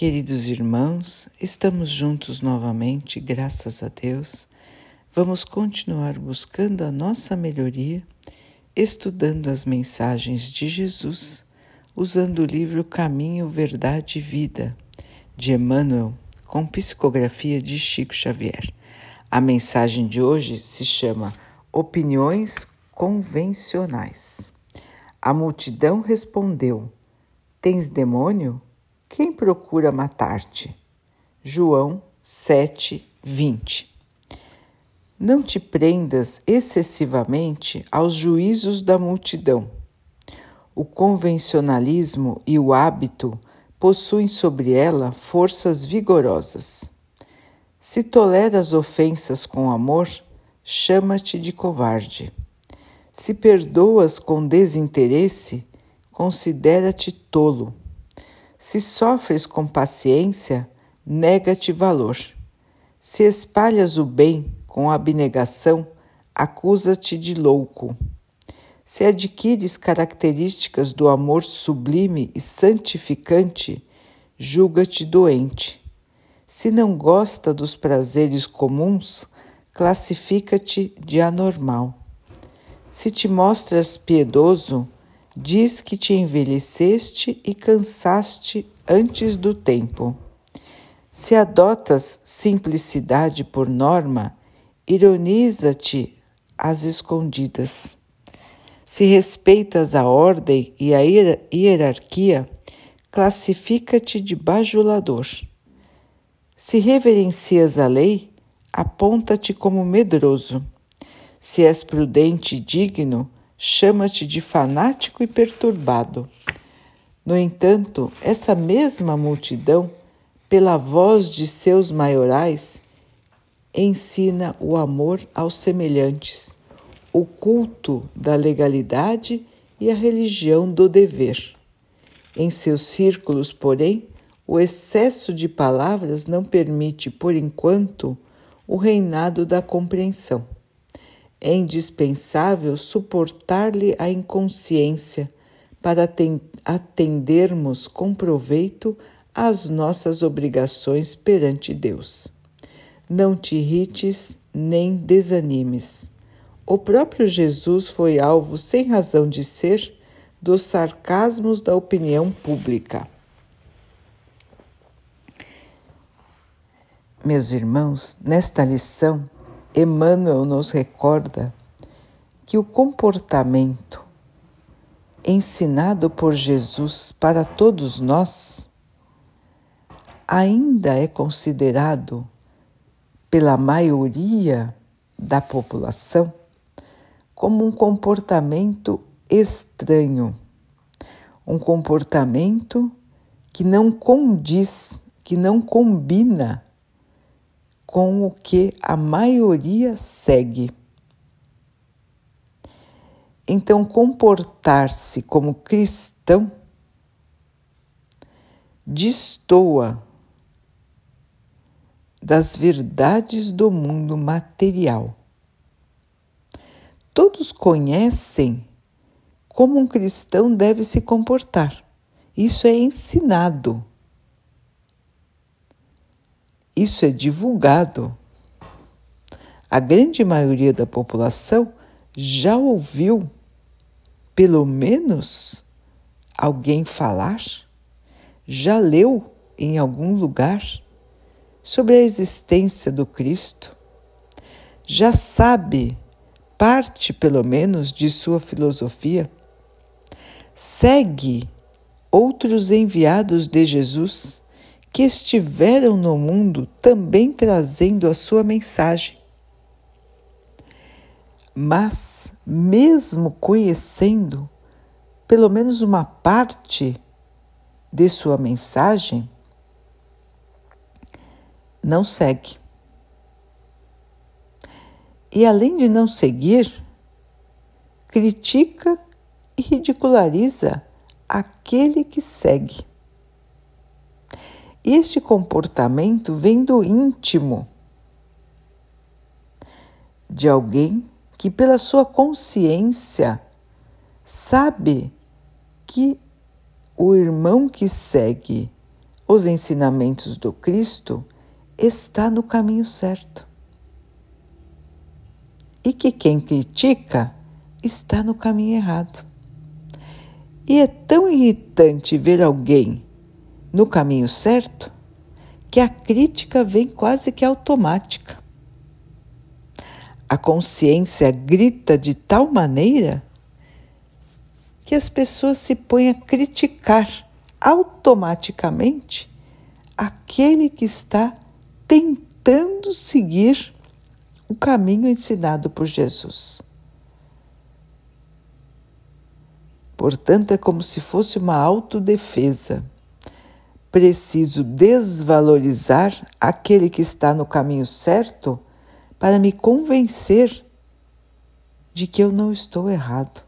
Queridos irmãos, estamos juntos novamente, graças a Deus. Vamos continuar buscando a nossa melhoria, estudando as mensagens de Jesus, usando o livro Caminho, Verdade e Vida, de Emmanuel, com psicografia de Chico Xavier. A mensagem de hoje se chama Opiniões Convencionais. A multidão respondeu: Tens demônio? Quem procura matar-te? João 7, 20. Não te prendas excessivamente aos juízos da multidão. O convencionalismo e o hábito possuem sobre ela forças vigorosas. Se toleras ofensas com amor, chama-te de covarde. Se perdoas com desinteresse, considera-te tolo. Se sofres com paciência, nega-te valor. Se espalhas o bem com abnegação, acusa-te de louco. Se adquires características do amor sublime e santificante, julga-te doente. Se não gosta dos prazeres comuns, classifica-te de anormal. Se te mostras piedoso, diz que te envelheceste e cansaste antes do tempo. Se adotas simplicidade por norma, ironiza-te às escondidas. Se respeitas a ordem e a hierarquia, classifica-te de bajulador. Se reverencias a lei, aponta-te como medroso. Se és prudente e digno, chama-te de fanático e perturbado. No entanto, essa mesma multidão, pela voz de seus maiorais, ensina o amor aos semelhantes, o culto da legalidade e a religião do dever. Em seus círculos, porém, o excesso de palavras não permite, por enquanto, o reinado da compreensão. É indispensável suportar-lhe a inconsciência para atendermos com proveito às nossas obrigações perante Deus. Não te irrites nem desanimes. O próprio Jesus foi alvo, sem razão de ser, dos sarcasmos da opinião pública. Meus irmãos, nesta lição, Emmanuel nos recorda que o comportamento ensinado por Jesus para todos nós ainda é considerado pela maioria da população como um comportamento estranho, um comportamento que não condiz, que não combina com o que a maioria segue. Então, comportar-se como cristão destoa das verdades do mundo material. Todos conhecem como um cristão deve se comportar. Isso é ensinado isso é divulgado. A grande maioria da população já ouviu, pelo menos, alguém falar, já leu em algum lugar sobre a existência do Cristo, já sabe parte, pelo menos, de sua filosofia, segue outros enviados de Jesus que estiveram no mundo também trazendo a sua mensagem. Mas, mesmo conhecendo pelo menos uma parte de sua mensagem, não segue. E além de não seguir, critica e ridiculariza aquele que segue. Este comportamento vem do íntimo de alguém que, pela sua consciência, sabe que o irmão que segue os ensinamentos do Cristo está no caminho certo. E que quem critica está no caminho errado. E é tão irritante ver alguém no caminho certo que a crítica vem quase que automática. A consciência grita de tal maneira que as pessoas se põem a criticar automaticamente aquele que está tentando seguir o caminho ensinado por Jesus. Portanto, é como se fosse uma autodefesa. Preciso desvalorizar aquele que está no caminho certo para me convencer de que eu não estou errado.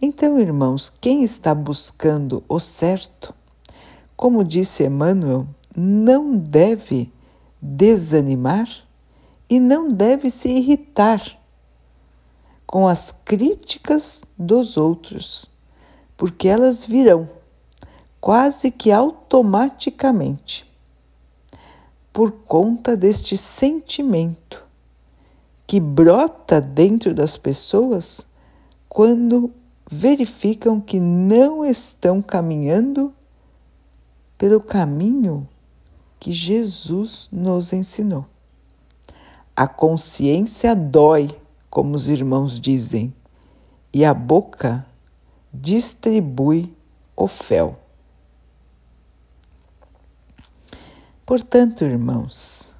Então, irmãos, quem está buscando o certo, como disse Emmanuel, não deve desanimar e não deve se irritar com as críticas dos outros, porque elas virão quase que automaticamente por conta deste sentimento que brota dentro das pessoas quando verificam que não estão caminhando pelo caminho que Jesus nos ensinou. A consciência dói, como os irmãos dizem, e a boca distribui o fel. Portanto, irmãos,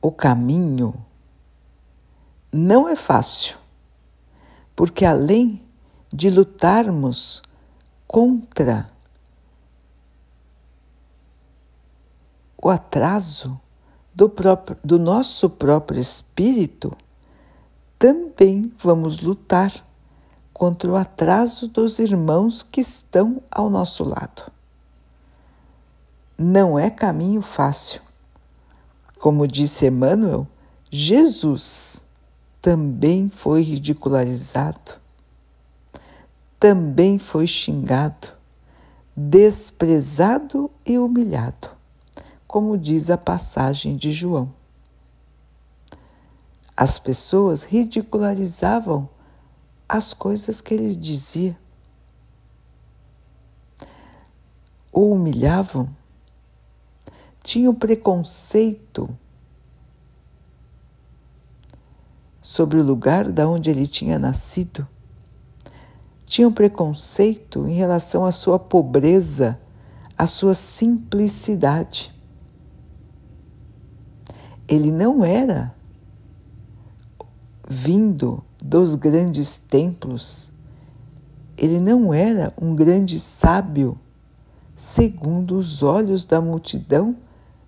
o caminho não é fácil, porque além de lutarmos contra o atraso do, próprio, do nosso próprio espírito, também vamos lutar contra o atraso dos irmãos que estão ao nosso lado. Não é caminho fácil. Como disse Emmanuel, Jesus também foi ridicularizado também foi xingado, desprezado e humilhado, como diz a passagem de João. As pessoas ridicularizavam as coisas que ele dizia, o humilhavam, tinham preconceito sobre o lugar da onde ele tinha nascido? Tinham preconceito em relação à sua pobreza, à sua simplicidade. Ele não era vindo dos grandes templos, ele não era um grande sábio, segundo os olhos da multidão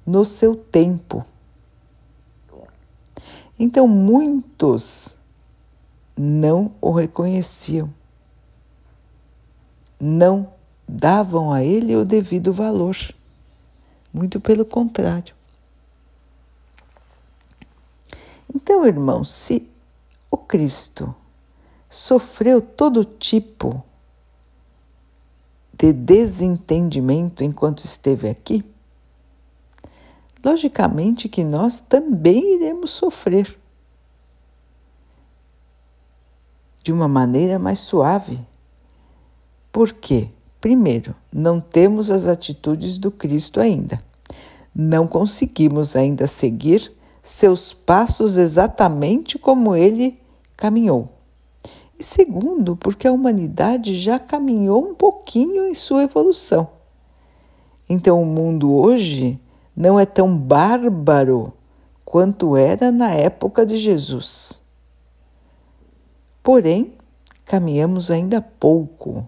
no seu tempo. Então muitos não o reconheciam não davam a ele o devido valor. Muito pelo contrário. Então, irmãos, se o Cristo sofreu todo tipo de desentendimento enquanto esteve aqui, logicamente que nós também iremos sofrer de uma maneira mais suave por quê? Primeiro, não temos as atitudes do Cristo ainda. Não conseguimos ainda seguir seus passos exatamente como ele caminhou. E segundo, porque a humanidade já caminhou um pouquinho em sua evolução. Então, o mundo hoje não é tão bárbaro quanto era na época de Jesus. Porém, caminhamos ainda pouco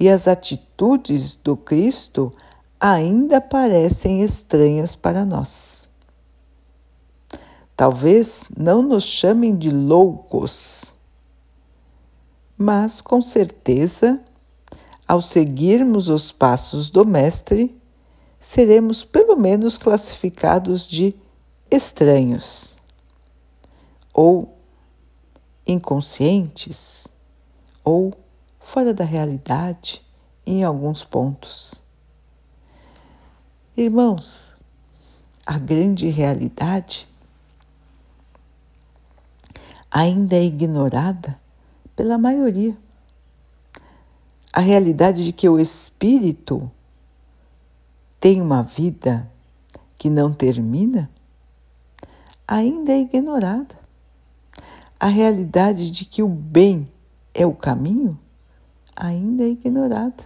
e as atitudes do Cristo ainda parecem estranhas para nós. Talvez não nos chamem de loucos, mas com certeza, ao seguirmos os passos do Mestre, seremos pelo menos classificados de estranhos ou inconscientes ou fora da realidade em alguns pontos. Irmãos, a grande realidade ainda é ignorada pela maioria. A realidade de que o espírito tem uma vida que não termina ainda é ignorada. A realidade de que o bem é o caminho ainda é ignorada.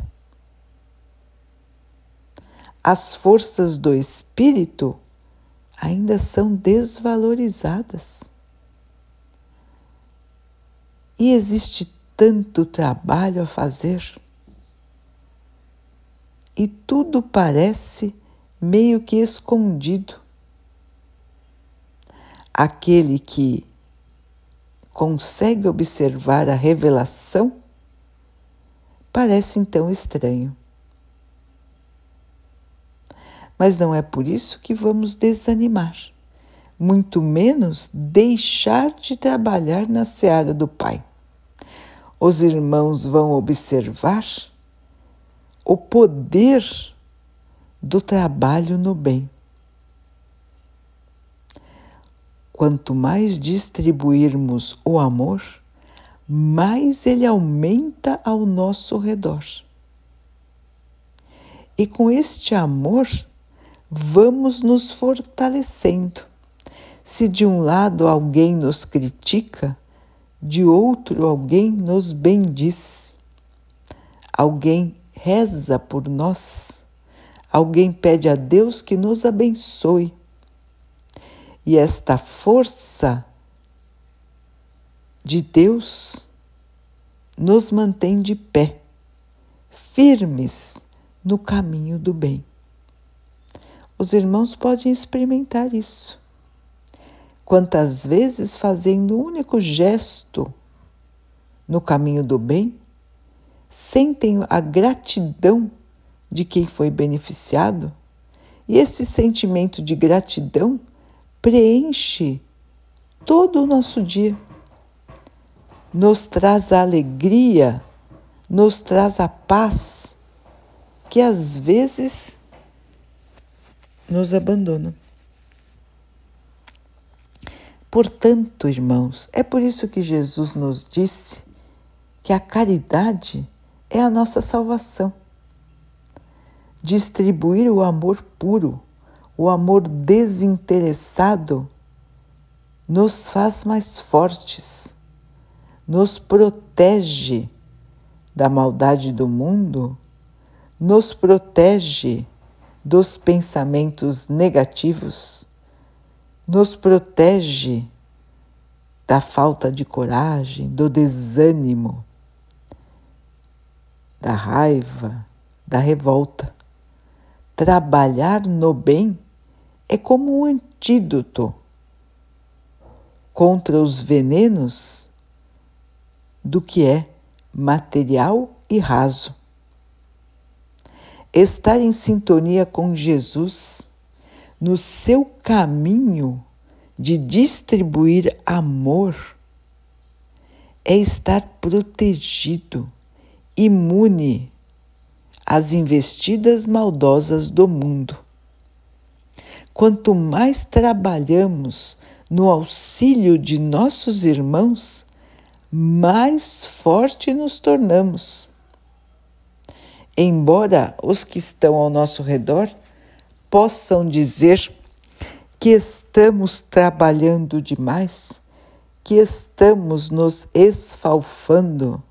As forças do espírito ainda são desvalorizadas. E existe tanto trabalho a fazer. E tudo parece meio que escondido. Aquele que consegue observar a revelação parece então estranho. Mas não é por isso que vamos desanimar, muito menos deixar de trabalhar na seara do Pai. Os irmãos vão observar o poder do trabalho no bem. Quanto mais distribuirmos o amor, mais ele aumenta ao nosso redor. E com este amor, vamos nos fortalecendo. Se de um lado alguém nos critica, de outro alguém nos bendiz. Alguém reza por nós. Alguém pede a Deus que nos abençoe e esta força de Deus nos mantém de pé, firmes no caminho do bem. Os irmãos podem experimentar isso. Quantas vezes, fazendo um único gesto no caminho do bem, sentem a gratidão de quem foi beneficiado, e esse sentimento de gratidão preenche todo o nosso dia, nos traz a alegria, nos traz a paz que às vezes nos abandona. Portanto, irmãos, é por isso que Jesus nos disse que a caridade é a nossa salvação. Distribuir o amor puro o amor desinteressado nos faz mais fortes, nos protege da maldade do mundo, nos protege dos pensamentos negativos, nos protege da falta de coragem, do desânimo, da raiva, da revolta. Trabalhar no bem é como um antídoto contra os venenos do que é material e raso. Estar em sintonia com Jesus no seu caminho de distribuir amor é estar protegido, imune às investidas maldosas do mundo. Quanto mais trabalhamos no auxílio de nossos irmãos, mais forte nos tornamos. Embora os que estão ao nosso redor possam dizer que estamos trabalhando demais, que estamos nos esfalfando,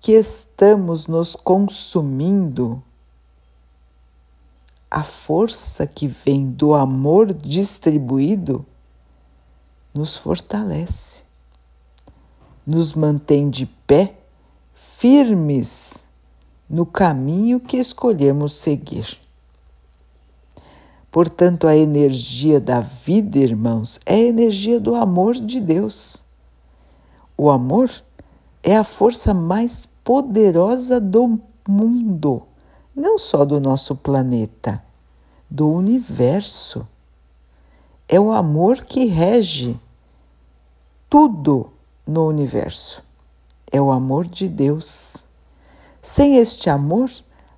que estamos nos consumindo, a força que vem do amor distribuído nos fortalece, nos mantém de pé, firmes no caminho que escolhemos seguir. Portanto, a energia da vida, irmãos, é a energia do amor de Deus. O amor é a força mais poderosa do mundo não só do nosso planeta, do universo. É o amor que rege tudo no universo. é o amor de Deus. Sem este amor,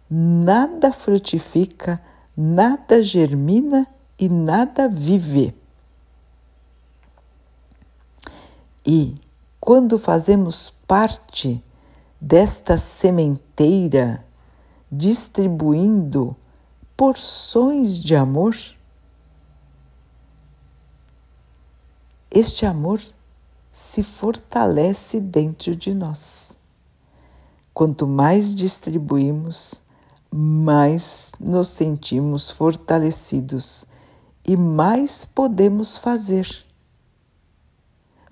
nada frutifica, nada germina e nada vive. E quando fazemos parte desta sementeira, distribuindo porções de amor, este amor se fortalece dentro de nós. Quanto mais distribuímos, mais nos sentimos fortalecidos e mais podemos fazer.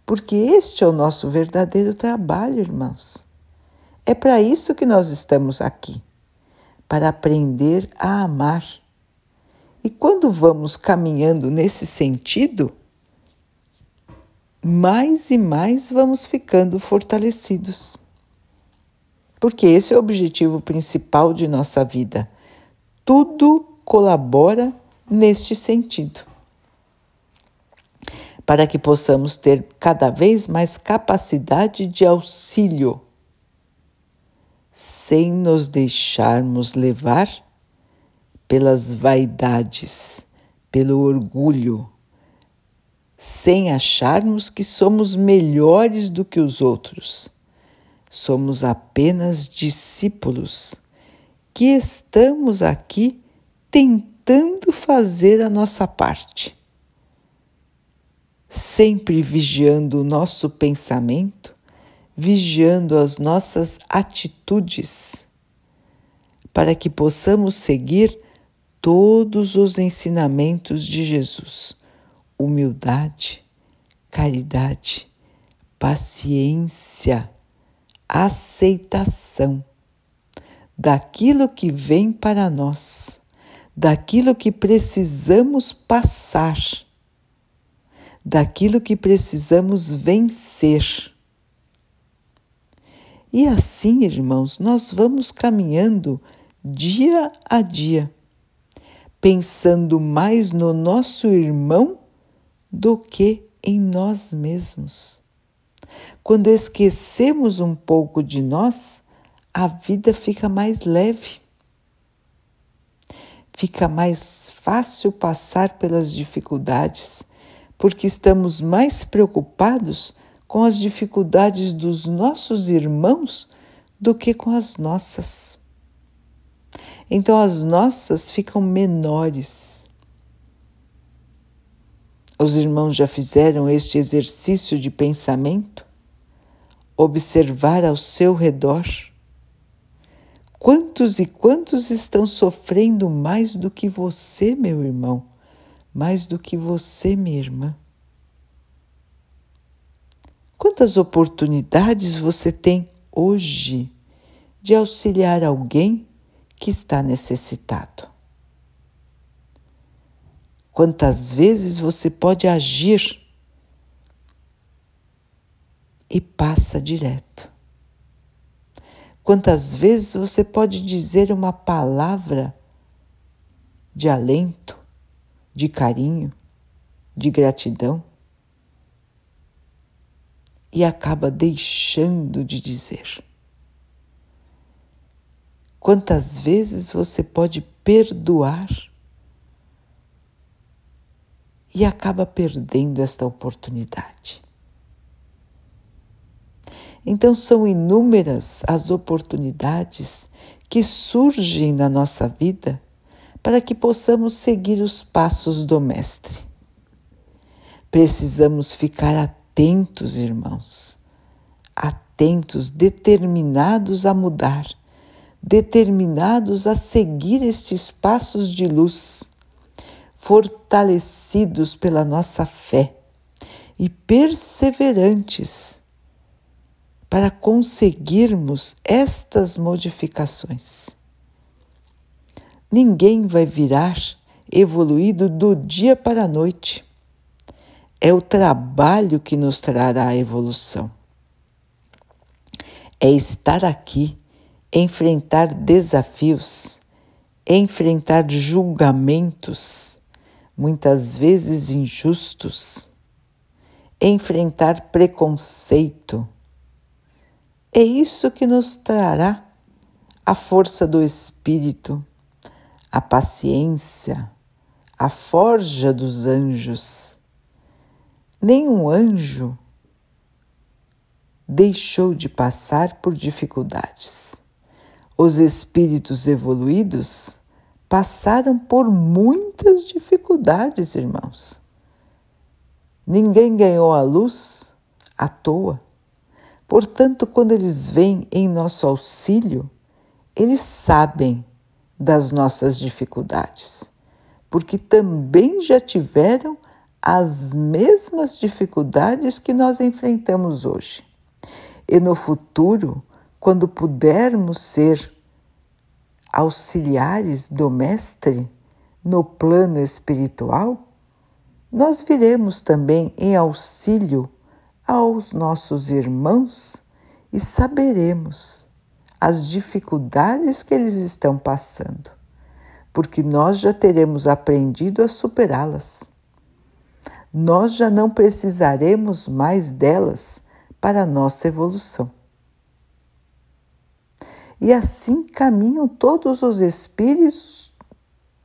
Porque este é o nosso verdadeiro trabalho, irmãos. É para isso que nós estamos aqui para aprender a amar. E quando vamos caminhando nesse sentido, mais e mais vamos ficando fortalecidos. Porque esse é o objetivo principal de nossa vida. Tudo colabora neste sentido. Para que possamos ter cada vez mais capacidade de auxílio, sem nos deixarmos levar pelas vaidades, pelo orgulho sem acharmos que somos melhores do que os outros. Somos apenas discípulos que estamos aqui tentando fazer a nossa parte, sempre vigiando o nosso pensamento, vigiando as nossas atitudes, para que possamos seguir todos os ensinamentos de Jesus. Humildade, caridade, paciência, aceitação daquilo que vem para nós, daquilo que precisamos passar, daquilo que precisamos vencer. E assim, irmãos, nós vamos caminhando dia a dia, pensando mais no nosso irmão do que em nós mesmos. Quando esquecemos um pouco de nós, a vida fica mais leve. Fica mais fácil passar pelas dificuldades, porque estamos mais preocupados com as dificuldades dos nossos irmãos do que com as nossas. Então as nossas ficam menores os irmãos já fizeram este exercício de pensamento? Observar ao seu redor? Quantos e quantos estão sofrendo mais do que você, meu irmão? Mais do que você, minha irmã? Quantas oportunidades você tem hoje de auxiliar alguém que está necessitado? quantas vezes você pode agir e passa direto. Quantas vezes você pode dizer uma palavra de alento, de carinho, de gratidão e acaba deixando de dizer. Quantas vezes você pode perdoar e acaba perdendo esta oportunidade. Então, são inúmeras as oportunidades que surgem na nossa vida para que possamos seguir os passos do Mestre. Precisamos ficar atentos, irmãos, atentos, determinados a mudar, determinados a seguir estes passos de luz fortalecidos pela nossa fé e perseverantes para conseguirmos estas modificações. Ninguém vai virar evoluído do dia para a noite. É o trabalho que nos trará a evolução. É estar aqui, enfrentar desafios, enfrentar julgamentos muitas vezes injustos, enfrentar preconceito, é isso que nos trará a força do espírito, a paciência, a forja dos anjos. Nenhum anjo deixou de passar por dificuldades. Os espíritos evoluídos passaram por muitas dificuldades, irmãos. Ninguém ganhou a luz à toa. Portanto, quando eles vêm em nosso auxílio, eles sabem das nossas dificuldades, porque também já tiveram as mesmas dificuldades que nós enfrentamos hoje. E no futuro, quando pudermos ser auxiliares do Mestre no plano espiritual, nós viremos também em auxílio aos nossos irmãos e saberemos as dificuldades que eles estão passando, porque nós já teremos aprendido a superá-las. Nós já não precisaremos mais delas para nossa evolução. E assim caminham todos os espíritos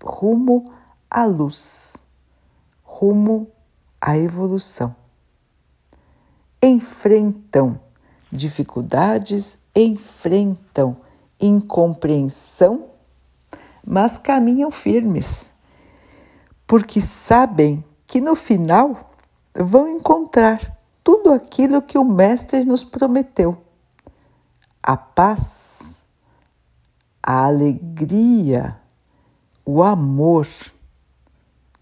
rumo à luz, rumo à evolução. Enfrentam. Dificuldades, enfrentam. Incompreensão, mas caminham firmes, porque sabem que no final vão encontrar tudo aquilo que o Mestre nos prometeu: a paz, a alegria, o amor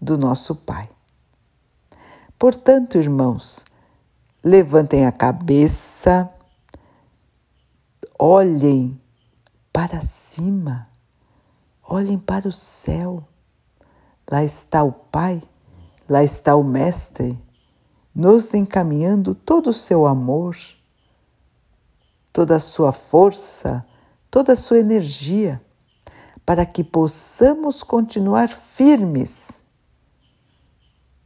do nosso Pai. Portanto, irmãos, levantem a cabeça, olhem para cima, olhem para o céu. Lá está o Pai, lá está o Mestre, nos encaminhando todo o seu amor, toda a sua força, toda a sua energia, para que possamos continuar firmes,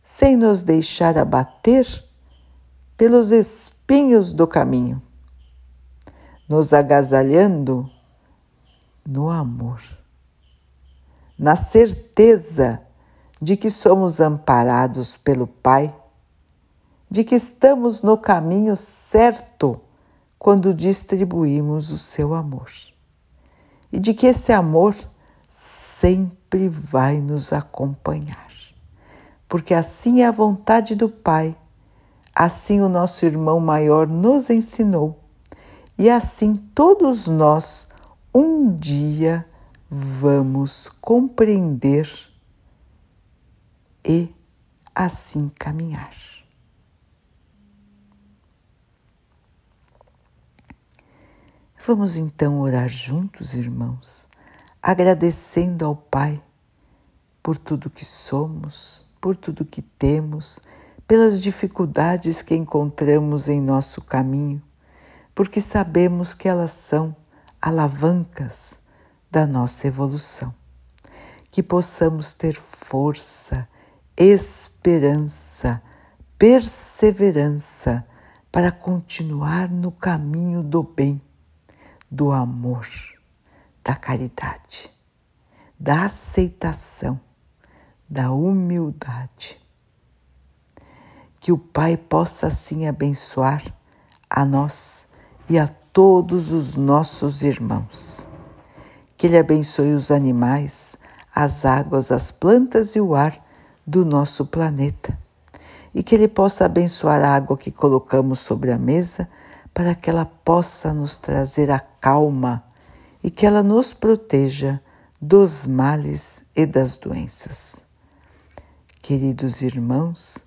sem nos deixar abater pelos espinhos do caminho, nos agasalhando no amor, na certeza de que somos amparados pelo Pai, de que estamos no caminho certo quando distribuímos o seu amor, e de que esse amor sempre vai nos acompanhar, porque assim é a vontade do Pai Assim o nosso irmão maior nos ensinou, e assim todos nós um dia vamos compreender e assim caminhar. Vamos então orar juntos, irmãos, agradecendo ao Pai por tudo que somos, por tudo que temos pelas dificuldades que encontramos em nosso caminho, porque sabemos que elas são alavancas da nossa evolução. Que possamos ter força, esperança, perseverança para continuar no caminho do bem, do amor, da caridade, da aceitação, da humildade que o Pai possa assim abençoar a nós e a todos os nossos irmãos. Que Ele abençoe os animais, as águas, as plantas e o ar do nosso planeta. E que Ele possa abençoar a água que colocamos sobre a mesa para que ela possa nos trazer a calma e que ela nos proteja dos males e das doenças. Queridos irmãos,